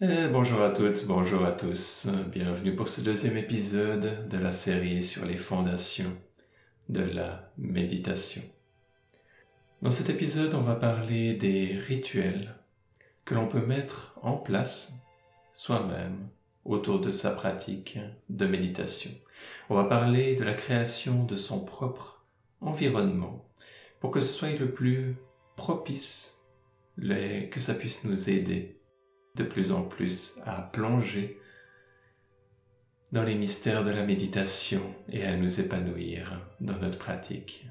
Eh, bonjour à toutes, bonjour à tous. Bienvenue pour ce deuxième épisode de la série sur les fondations de la méditation. Dans cet épisode, on va parler des rituels que l'on peut mettre en place soi-même autour de sa pratique de méditation. On va parler de la création de son propre environnement pour que ce soit le plus propice, que ça puisse nous aider de plus en plus à plonger dans les mystères de la méditation et à nous épanouir dans notre pratique.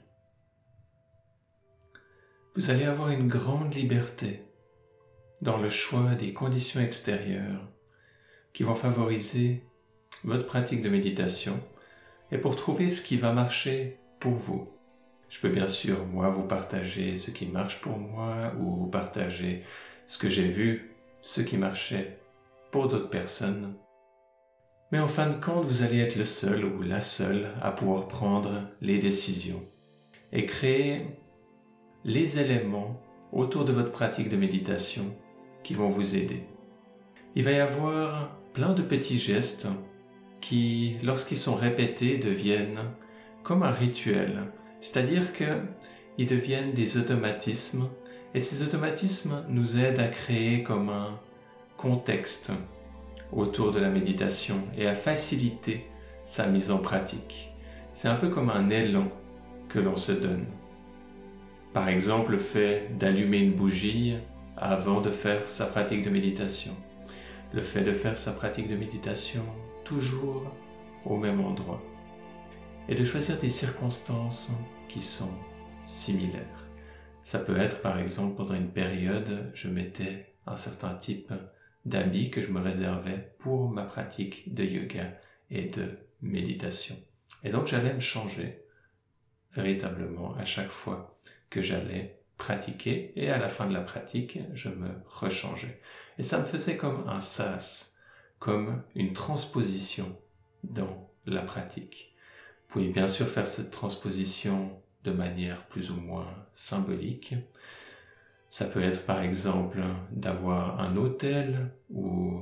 Vous allez avoir une grande liberté dans le choix des conditions extérieures qui vont favoriser votre pratique de méditation et pour trouver ce qui va marcher pour vous. Je peux bien sûr, moi, vous partager ce qui marche pour moi ou vous partager ce que j'ai vu ce qui marchait pour d'autres personnes. Mais en fin de compte, vous allez être le seul ou la seule à pouvoir prendre les décisions et créer les éléments autour de votre pratique de méditation qui vont vous aider. Il va y avoir plein de petits gestes qui, lorsqu'ils sont répétés, deviennent comme un rituel, c'est-à-dire qu'ils deviennent des automatismes et ces automatismes nous aident à créer comme un contexte autour de la méditation et à faciliter sa mise en pratique. C'est un peu comme un élan que l'on se donne. Par exemple, le fait d'allumer une bougie avant de faire sa pratique de méditation. Le fait de faire sa pratique de méditation toujours au même endroit. Et de choisir des circonstances qui sont similaires. Ça peut être par exemple pendant une période, je mettais un certain type d'habits que je me réservais pour ma pratique de yoga et de méditation. Et donc j'allais me changer véritablement à chaque fois que j'allais pratiquer et à la fin de la pratique, je me rechangeais. Et ça me faisait comme un sas, comme une transposition dans la pratique. Vous pouvez bien sûr faire cette transposition de manière plus ou moins symbolique. Ça peut être par exemple d'avoir un hôtel ou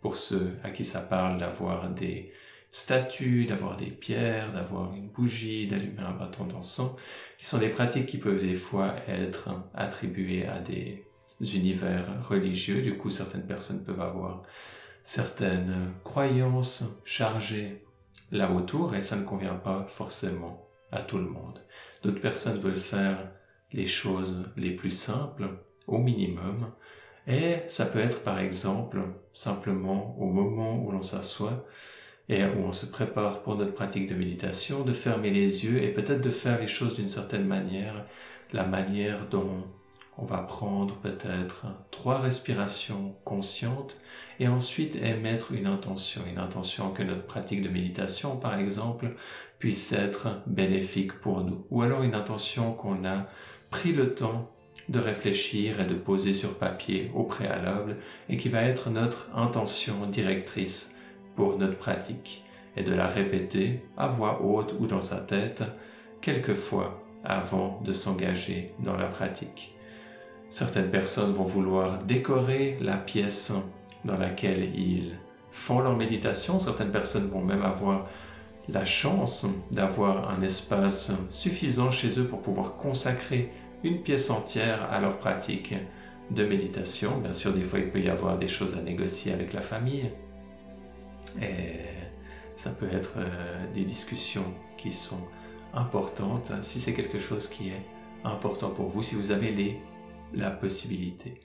pour ceux à qui ça parle d'avoir des statues, d'avoir des pierres, d'avoir une bougie, d'allumer un bâton d'encens, qui sont des pratiques qui peuvent des fois être attribuées à des univers religieux. Du coup, certaines personnes peuvent avoir certaines croyances chargées là autour et ça ne convient pas forcément à tout le monde. D'autres personnes veulent faire les choses les plus simples au minimum et ça peut être par exemple simplement au moment où l'on s'assoit et où on se prépare pour notre pratique de méditation, de fermer les yeux et peut-être de faire les choses d'une certaine manière, la manière dont on va prendre peut-être trois respirations conscientes et ensuite émettre une intention, une intention que notre pratique de méditation, par exemple, puisse être bénéfique pour nous. Ou alors une intention qu'on a pris le temps de réfléchir et de poser sur papier au préalable et qui va être notre intention directrice pour notre pratique et de la répéter à voix haute ou dans sa tête quelques fois avant de s'engager dans la pratique. Certaines personnes vont vouloir décorer la pièce dans laquelle ils font leur méditation. Certaines personnes vont même avoir la chance d'avoir un espace suffisant chez eux pour pouvoir consacrer une pièce entière à leur pratique de méditation. Bien sûr, des fois, il peut y avoir des choses à négocier avec la famille. Et ça peut être euh, des discussions qui sont importantes. Si c'est quelque chose qui est important pour vous, si vous avez les la possibilité.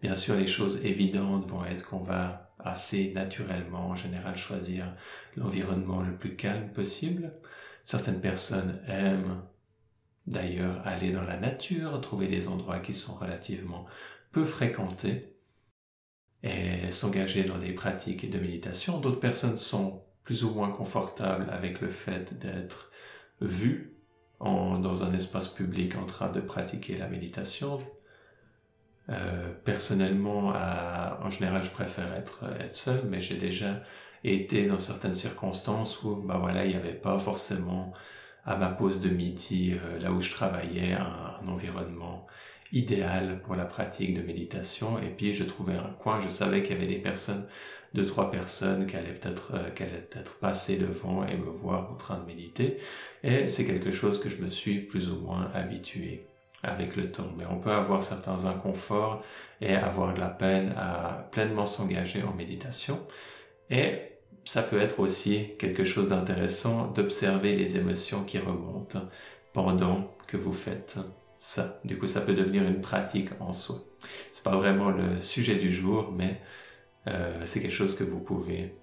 Bien sûr, les choses évidentes vont être qu'on va assez naturellement, en général, choisir l'environnement le plus calme possible. Certaines personnes aiment d'ailleurs aller dans la nature, trouver des endroits qui sont relativement peu fréquentés et s'engager dans des pratiques de méditation. D'autres personnes sont plus ou moins confortables avec le fait d'être vues dans un espace public en train de pratiquer la méditation. Euh, personnellement, en général, je préfère être, être seul, mais j'ai déjà été dans certaines circonstances où, bah voilà, il n'y avait pas forcément à ma pause de midi, euh, là où je travaillais, un, environnement idéal pour la pratique de méditation. Et puis je trouvais un coin, je savais qu'il y avait des personnes, deux, trois personnes qui allaient peut-être euh, qui allaient peut-être passer devant et me voir en train de méditer. Et c'est quelque chose que je me suis plus ou moins habitué avec le temps. Mais on peut avoir certains inconforts et avoir de la peine à pleinement s'engager en méditation. Et ça peut être aussi quelque chose d'intéressant d'observer les émotions qui remontent pendant que vous faites ça. Du coup, ça peut devenir une pratique en soi. C'est pas vraiment le sujet du jour, mais euh, c'est quelque chose que vous pouvez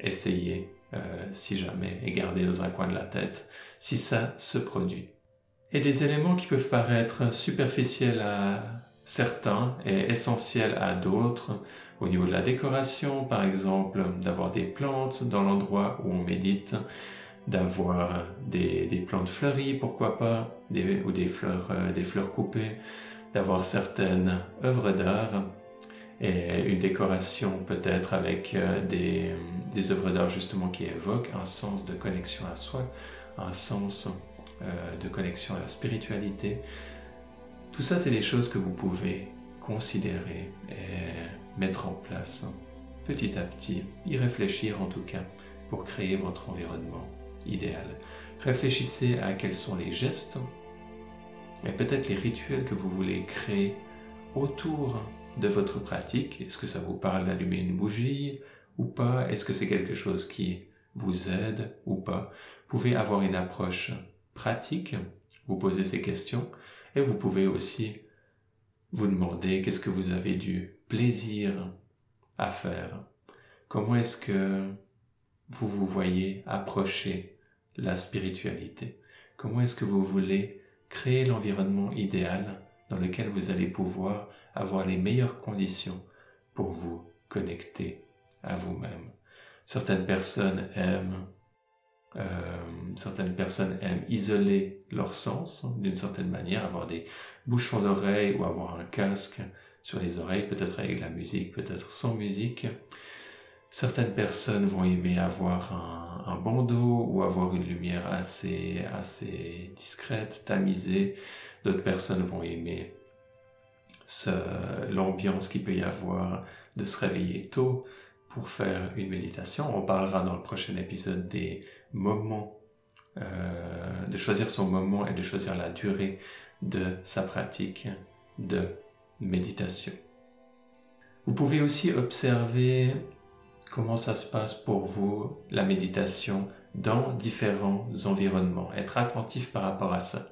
essayer euh, si jamais et garder dans un coin de la tête si ça se produit. Et des éléments qui peuvent paraître superficiels à certains et essentiels à d'autres, au niveau de la décoration par exemple, d'avoir des plantes dans l'endroit où on médite, d'avoir des, des, plantes fleuries, pourquoi pas, des, ou des fleurs, euh, des fleurs coupées, d'avoir certaines œuvres d'art et une décoration peut-être avec euh, des, des œuvres d'art justement qui évoquent un sens de connexion à soi, un sens euh, de connexion à la spiritualité. Tout ça, c'est des choses que vous pouvez considérer et mettre en place petit à petit, y réfléchir en tout cas pour créer votre environnement idéal. Réfléchissez à quels sont les gestes et peut-être les rituels que vous voulez créer autour de votre pratique. Est-ce que ça vous parle d'allumer une bougie ou pas? Est-ce que c'est quelque chose qui vous aide ou pas? Vous pouvez avoir une approche pratique, vous poser ces questions et vous pouvez aussi vous demander qu'est-ce que vous avez du plaisir à faire. Comment est-ce que vous vous voyez approcher la spiritualité? Comment est-ce que vous voulez créer l'environnement idéal dans lequel vous allez pouvoir avoir les meilleures conditions pour vous connecter à vous-même? Certaines personnes aiment euh, certaines personnes aiment isoler leur sens d'une certaine manière, avoir des bouchons d'oreilles ou avoir un casque sur les oreilles, peut-être avec de la musique, peut-être sans musique. Certaines personnes vont aimer avoir un, un, bandeau ou avoir une lumière assez, assez discrète, tamisée. D'autres personnes vont aimer l'ambiance qu'il peut y avoir de se réveiller tôt pour faire une méditation. On parlera dans le prochain épisode des moments, euh, de choisir son moment et de choisir la durée de sa pratique de méditation. Vous pouvez aussi observer comment ça se passe pour vous, la méditation, dans différents environnements. Être attentif par rapport à ça.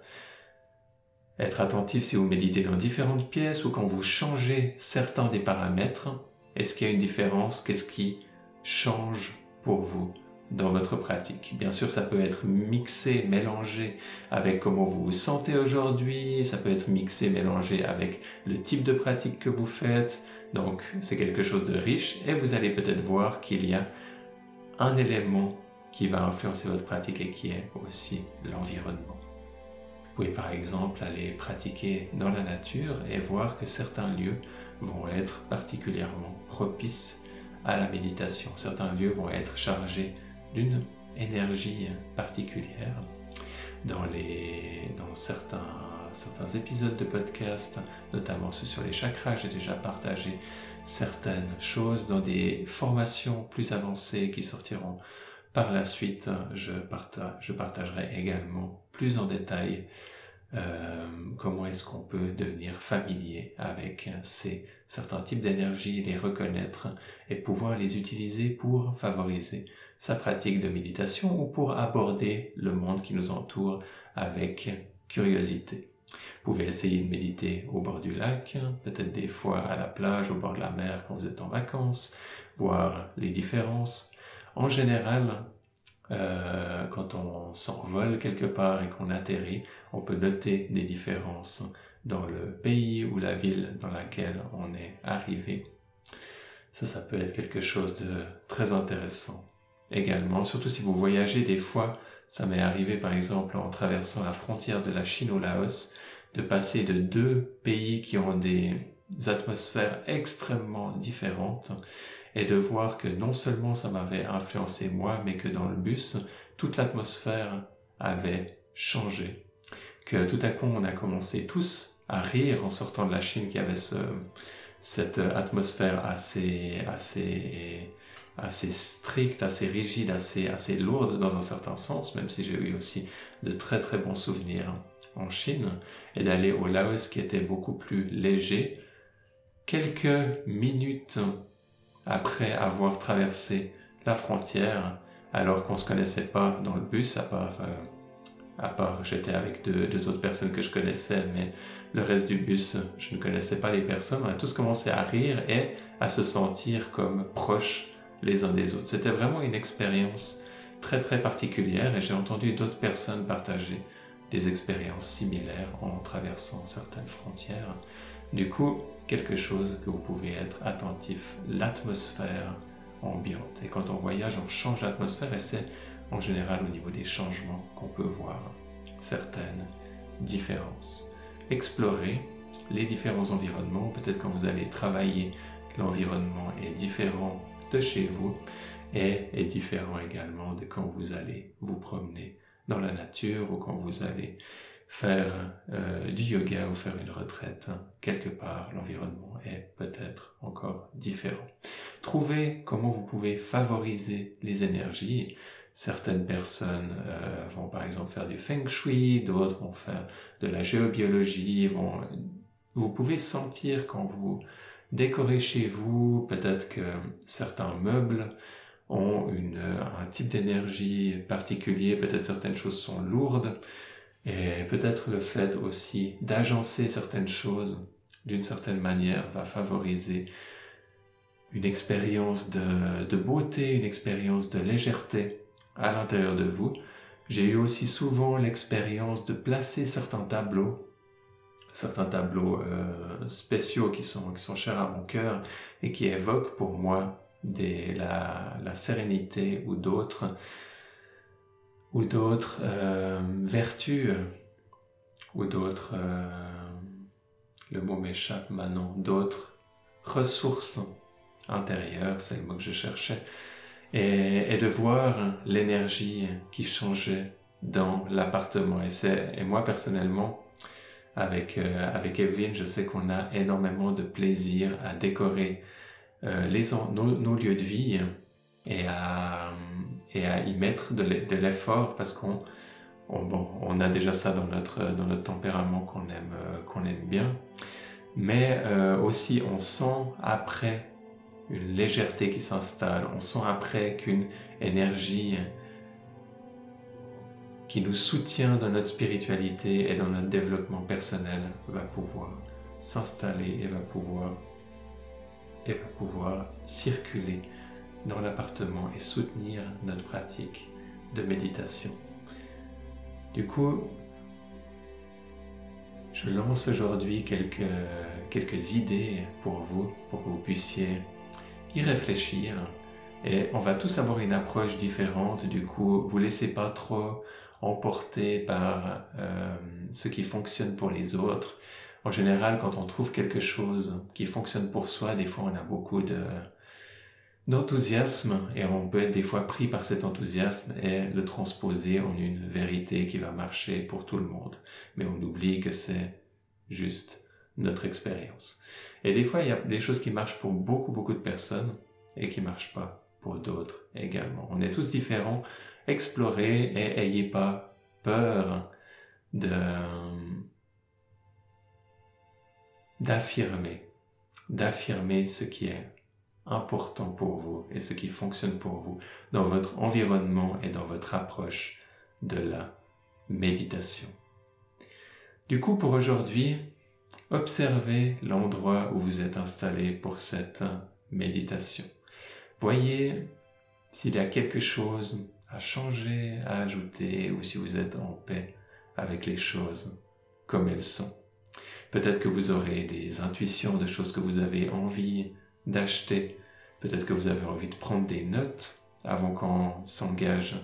Être attentif si vous méditez dans différentes pièces ou quand vous changez certains des paramètres. Est-ce qu'il y a une différence? Qu'est-ce qui change pour vous dans votre pratique? Bien sûr, ça peut être mixé, mélangé avec comment vous vous sentez aujourd'hui, ça peut être mixé, mélangé avec le type de pratique que vous faites. Donc, c'est quelque chose de riche et vous allez peut-être voir qu'il y a un élément qui va influencer votre pratique et qui est aussi l'environnement. Vous pouvez par exemple aller pratiquer dans la nature et voir que certains lieux vont être particulièrement propices à la méditation. Certains lieux vont être chargés d'une énergie particulière. Dans, les, dans certains, certains épisodes de podcast, notamment ceux sur les chakras, j'ai déjà partagé certaines choses dans des formations plus avancées qui sortiront par la suite. Je, je partagerai également plus en détail euh, comment est-ce qu'on peut devenir familier avec ces certains types d'énergie, les reconnaître et pouvoir les utiliser pour favoriser sa pratique de méditation ou pour aborder le monde qui nous entoure avec curiosité. Vous pouvez essayer de méditer au bord du lac, peut-être des fois à la plage, au bord de la mer quand vous êtes en vacances, voir les différences. En général, euh, quand on s'envole quelque part et qu'on atterrit, on peut noter des différences dans le pays ou la ville dans laquelle on est arrivé. Ça, ça peut être quelque chose de très intéressant également, surtout si vous voyagez des fois. Ça m'est arrivé par exemple en traversant la frontière de la Chine au Laos, de passer de deux pays qui ont des atmosphères extrêmement différentes et de voir que non seulement ça m'avait influencé moi, mais que dans le bus, toute l'atmosphère avait changé. Que tout à coup, on a commencé tous à rire en sortant de la Chine qui avait cette atmosphère assez, assez, assez stricte, assez rigide, assez, assez lourde dans un certain sens, même si j'ai eu aussi de très très bons souvenirs en Chine, et d'aller au Laos qui était beaucoup plus léger. Quelques minutes après avoir traversé la frontière, alors qu'on ne se connaissait pas dans le bus, à part, euh, à part j'étais avec deux, deux, autres personnes que je connaissais, mais le reste du bus, je ne connaissais pas les personnes. On a tous commencé à rire et à se sentir comme proches les uns des autres. C'était vraiment une expérience très très particulière et j'ai entendu d'autres personnes partager des expériences similaires en traversant certaines frontières. Du coup, quelque chose que vous pouvez être attentif, l'atmosphère ambiante. Et quand on voyage, on change l'atmosphère et c'est en général au niveau des changements qu'on peut voir certaines différences. Explorer les différents environnements, peut-être quand vous allez travailler, l'environnement est différent de chez vous et est différent également de quand vous allez vous promener dans la nature ou quand vous allez faire euh, du yoga ou faire une retraite hein. quelque part, l'environnement est peut-être encore différent. Trouvez comment vous pouvez favoriser les énergies. Certaines personnes euh, vont par exemple faire du feng shui, d'autres vont faire de la géobiologie. Vont... Vous pouvez sentir quand vous décorez chez vous, peut-être que certains meubles ont une, un type d'énergie particulier, peut-être certaines choses sont lourdes, et peut-être le fait aussi d'agencer certaines choses d'une certaine manière va favoriser une expérience de, beauté, une expérience de légèreté à l'intérieur de vous. J'ai eu aussi souvent l'expérience de placer certains tableaux, certains tableaux euh, spéciaux qui sont, qui sont chers à mon cœur et qui évoquent pour moi des, la, la sérénité ou d'autres ou d'autres euh, vertus ou d'autres euh, le mot m'échappe maintenant d'autres ressources intérieures c'est le mot que je cherchais et, et de voir l'énergie qui changeait dans l'appartement. Et et moi personnellement avec euh, avec Evelyne je sais qu'on a énormément de plaisir à décorer les, nos, lieux de vie et à, et à y mettre de l'effort parce qu'on on, bon, on a déjà ça dans notre, dans notre tempérament qu'on aime, euh, aime bien. Mais euh, aussi, on sent après une légèreté qui s'installe. On sent après qu'une énergie qui nous soutient dans notre spiritualité et dans notre développement personnel va pouvoir s'installer et va pouvoir et va pouvoir circuler dans l'appartement et soutenir notre pratique de méditation. Du coup, je lance aujourd'hui quelques, quelques idées pour vous, pour que vous puissiez y réfléchir. Et on va tous avoir une approche différente, du coup, vous laissez pas trop emporter par euh, ce qui fonctionne pour les autres en général, quand on trouve quelque chose qui fonctionne pour soi, des fois on a beaucoup de d'enthousiasme et on peut être des fois pris par cet enthousiasme et le transposer en une vérité qui va marcher pour tout le monde. Mais on oublie que c'est juste notre expérience. Et des fois, il y a des choses qui marchent pour beaucoup, beaucoup de personnes et qui marchent pas pour d'autres également. On est tous différents. Explorez et ayez pas peur de d'affirmer, d'affirmer ce qui est important pour vous et ce qui fonctionne pour vous dans votre environnement et dans votre approche de la méditation. Du coup, pour aujourd'hui, observez l'endroit où vous êtes installé pour cette méditation. Voyez s'il y a quelque chose à changer, à ajouter, ou si vous êtes en paix avec les choses comme elles sont. Peut-être que vous aurez des intuitions de choses que vous avez envie d'acheter. Peut-être que vous avez envie de prendre des notes avant qu'on s'engage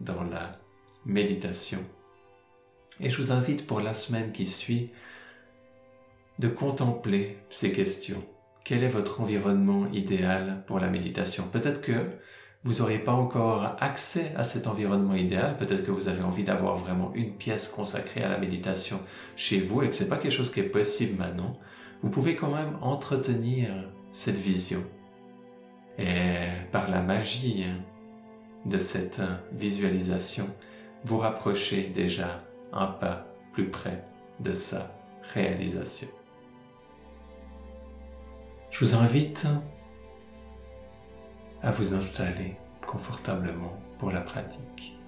dans la méditation. Et je vous invite pour la semaine qui suit de contempler ces questions. Quel est votre environnement idéal pour la méditation? Peut-être que vous n'auriez pas encore accès à cet environnement idéal, peut-être que vous avez envie d'avoir vraiment une pièce consacrée à la méditation chez vous et que ce n'est pas quelque chose qui est possible maintenant, vous pouvez quand même entretenir cette vision. Et par la magie de cette visualisation, vous rapprocher déjà un pas plus près de sa réalisation. Je vous invite à vous installer confortablement pour la pratique.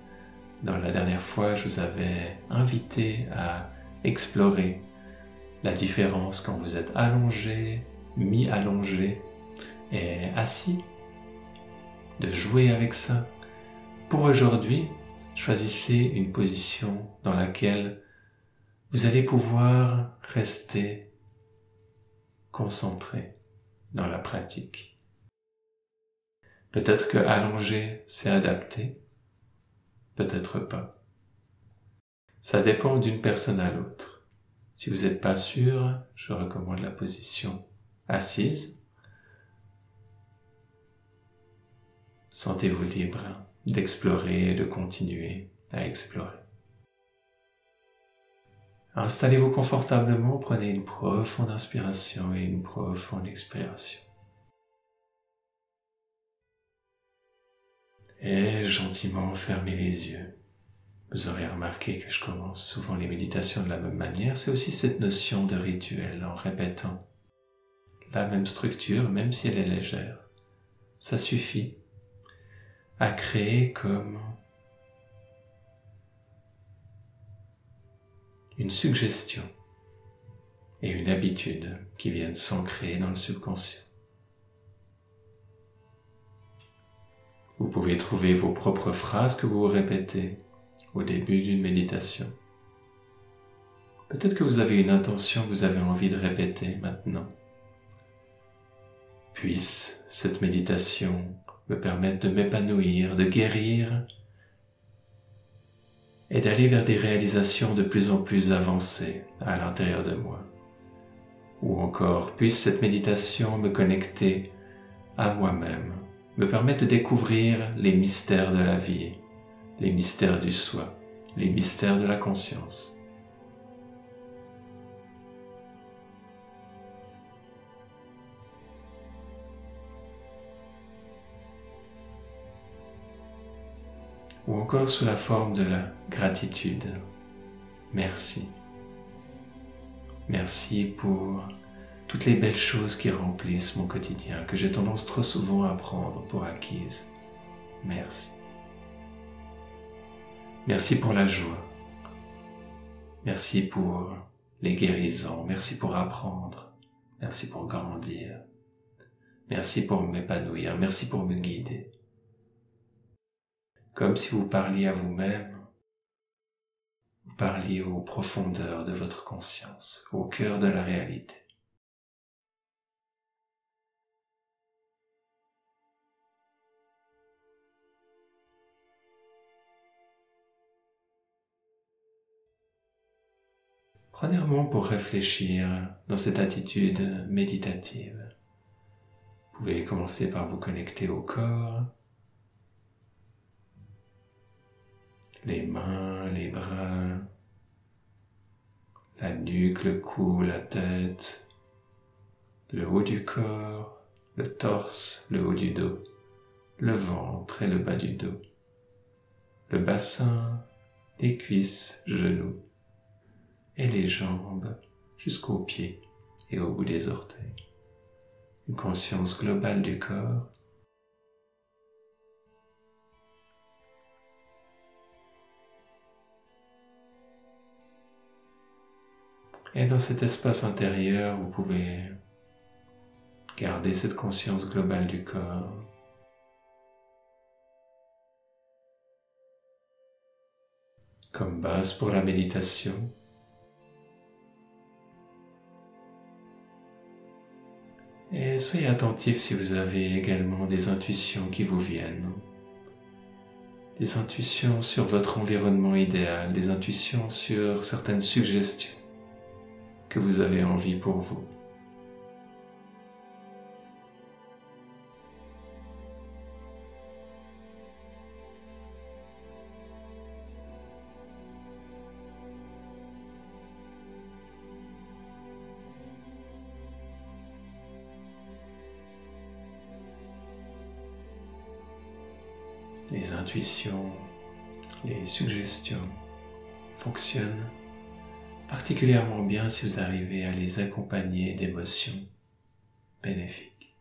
Dans la dernière fois, je vous avais invité à explorer la différence quand vous êtes allongé, mi-allongé et assis, de jouer avec ça. Pour aujourd'hui, choisissez une position dans laquelle vous allez pouvoir rester concentré dans la pratique. Peut-être que allonger, c'est adapté, peut-être pas. Ça dépend d'une personne à l'autre. Si vous n'êtes pas sûr, je recommande la position assise. Sentez-vous libre d'explorer et de continuer à explorer. Installez-vous confortablement, prenez une profonde inspiration et une profonde expiration. et gentiment fermez les yeux. Vous aurez remarqué que je commence souvent les méditations de la même manière. C'est aussi cette notion de rituel en répétant la même structure, même si elle est légère. Ça suffit à créer comme une suggestion et une habitude qui viennent s'ancrer dans le subconscient. Vous pouvez trouver vos propres phrases que vous répétez au début d'une méditation. Peut-être que vous avez une intention que vous avez envie de répéter maintenant. Puisse cette méditation me permettre de m'épanouir, de guérir et d'aller vers des réalisations de plus en plus avancées à l'intérieur de moi. Ou encore, puisse cette méditation me connecter à moi-même me permettent de découvrir les mystères de la vie, les mystères du soi, les mystères de la conscience. Ou encore sous la forme de la gratitude. Merci. Merci pour toutes les belles choses qui remplissent mon quotidien, que j'ai tendance trop souvent à prendre pour acquises. Merci. Merci pour la joie. Merci pour les guérisons. Merci pour apprendre. Merci pour grandir. Merci pour m'épanouir. Merci pour me guider. Comme si vous parliez à vous-même, vous parliez aux profondeurs de votre conscience, au cœur de la réalité. Prenez un moment pour réfléchir dans cette attitude méditative. Vous pouvez commencer par vous connecter au corps, les mains, les bras, la nuque, le cou, la tête, le haut du corps, le torse, le haut du dos, le ventre et le bas du dos, le bassin, les cuisses, genoux et les jambes jusqu'aux pieds et au bout des orteils. Une conscience globale du corps. Et dans cet espace intérieur, vous pouvez garder cette conscience globale du corps. Comme base pour la méditation. Et soyez attentif si vous avez également des intuitions qui vous viennent. Des intuitions sur votre environnement idéal, des intuitions sur certaines suggestions que vous avez envie pour vous. les intuitions, les suggestions fonctionnent particulièrement bien si vous arrivez à les accompagner d'émotions bénéfiques.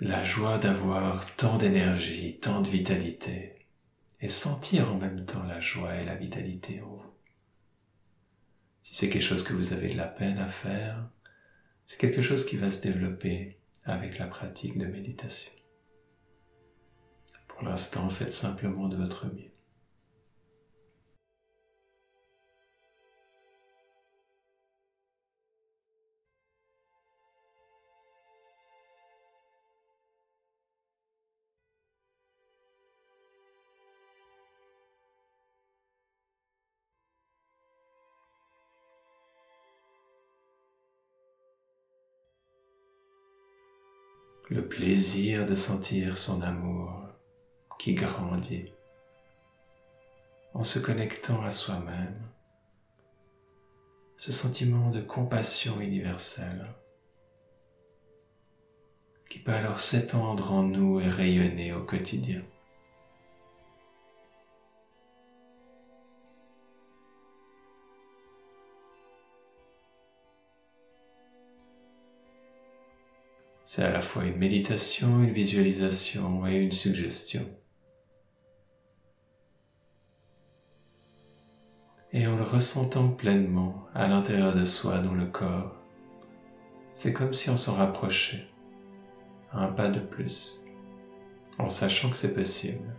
La joie d'avoir tant d'énergie, tant de vitalité, et sentir en même temps la joie et la vitalité en vous. Si c'est quelque chose que vous avez de la peine à faire, c'est quelque chose qui va se développer avec la pratique de méditation. Pour l'instant, faites simplement de votre mieux. Plaisir de sentir son amour qui grandit en se connectant à soi-même, ce sentiment de compassion universelle qui peut alors s'étendre en nous et rayonner au quotidien. C'est à la fois une méditation, une visualisation et une suggestion. Et en le ressentant pleinement à l'intérieur de soi, dans le corps, c'est comme si on s'en rapprochait un pas de plus, en sachant que c'est possible,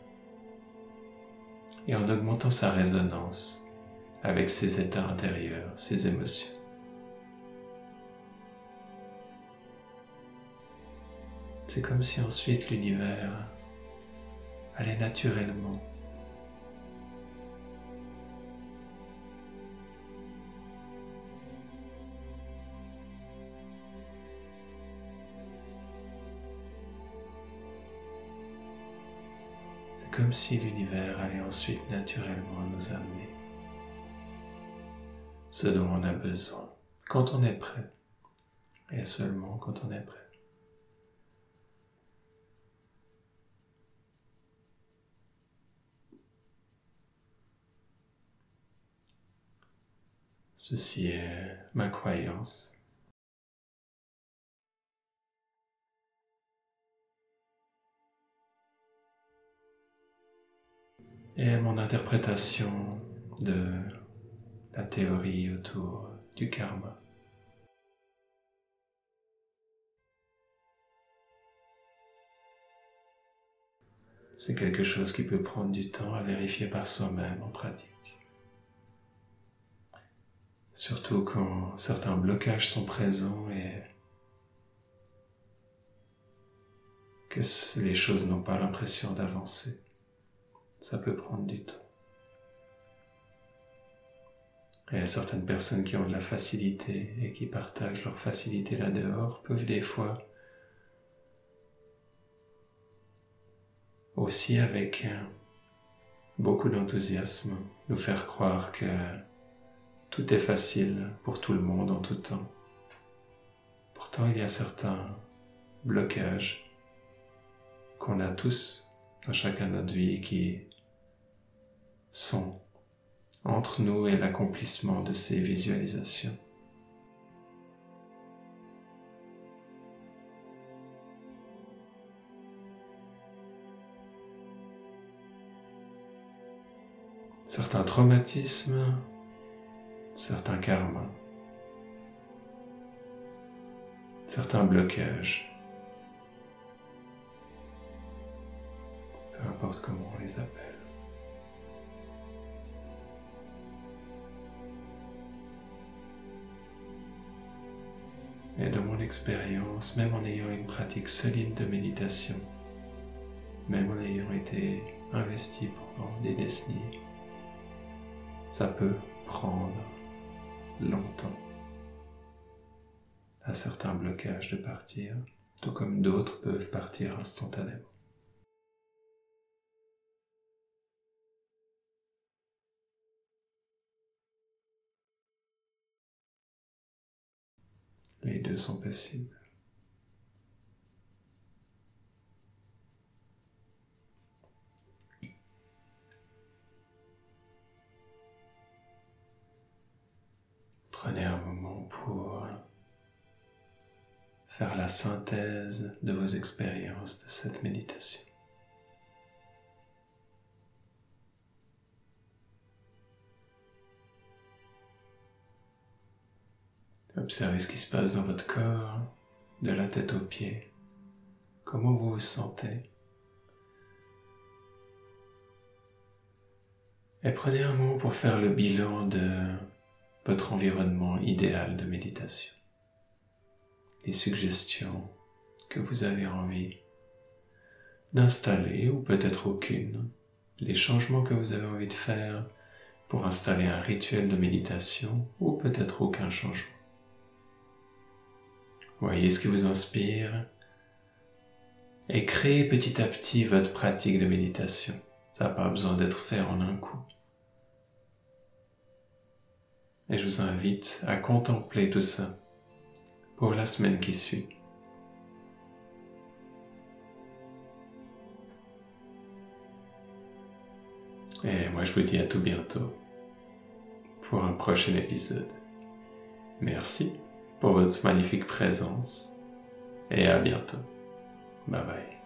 et en augmentant sa résonance avec ses états intérieurs, ses émotions. C'est comme si ensuite l'univers allait naturellement C'est comme si l'univers allait ensuite naturellement nous amener ce dont on a besoin quand on est prêt et seulement quand on est prêt. Ceci est ma croyance. Et mon interprétation de la théorie autour du karma. C'est quelque chose qui peut prendre du temps à vérifier par soi-même en pratique. Surtout quand certains blocages sont présents et que les choses n'ont pas l'impression d'avancer. Ça peut prendre du temps. Et certaines personnes qui ont de la facilité et qui partagent leur facilité là-dehors peuvent des fois aussi avec beaucoup d'enthousiasme nous faire croire que tout est facile pour tout le monde en tout temps. Pourtant, il y a certains blocages qu'on a tous dans chacun de notre vie qui sont entre nous et l'accomplissement de ces visualisations. Certains traumatismes certains karmas, certains blocages, peu importe comment on les appelle. Et dans mon expérience, même en ayant une pratique solide de méditation, même en ayant été investi pendant des décennies, ça peut prendre longtemps à certains blocages de partir, tout comme d'autres peuvent partir instantanément. Les deux sont possibles. Prenez un moment pour faire la synthèse de vos expériences de cette méditation. Observez ce qui se passe dans votre corps, de la tête aux pieds. Comment vous vous sentez? Et prenez un moment pour faire le bilan de votre environnement idéal de méditation. Les suggestions que vous avez envie d'installer ou peut-être aucune. Les changements que vous avez envie de faire pour installer un rituel de méditation ou peut-être aucun changement. Voyez ce qui vous inspire et créez petit à petit votre pratique de méditation. Ça n'a pas besoin d'être fait en un coup. Et je vous invite à contempler tout ça pour la semaine qui suit. Et moi je vous dis à tout bientôt pour un prochain épisode. Merci pour votre magnifique présence et à bientôt. Bye bye.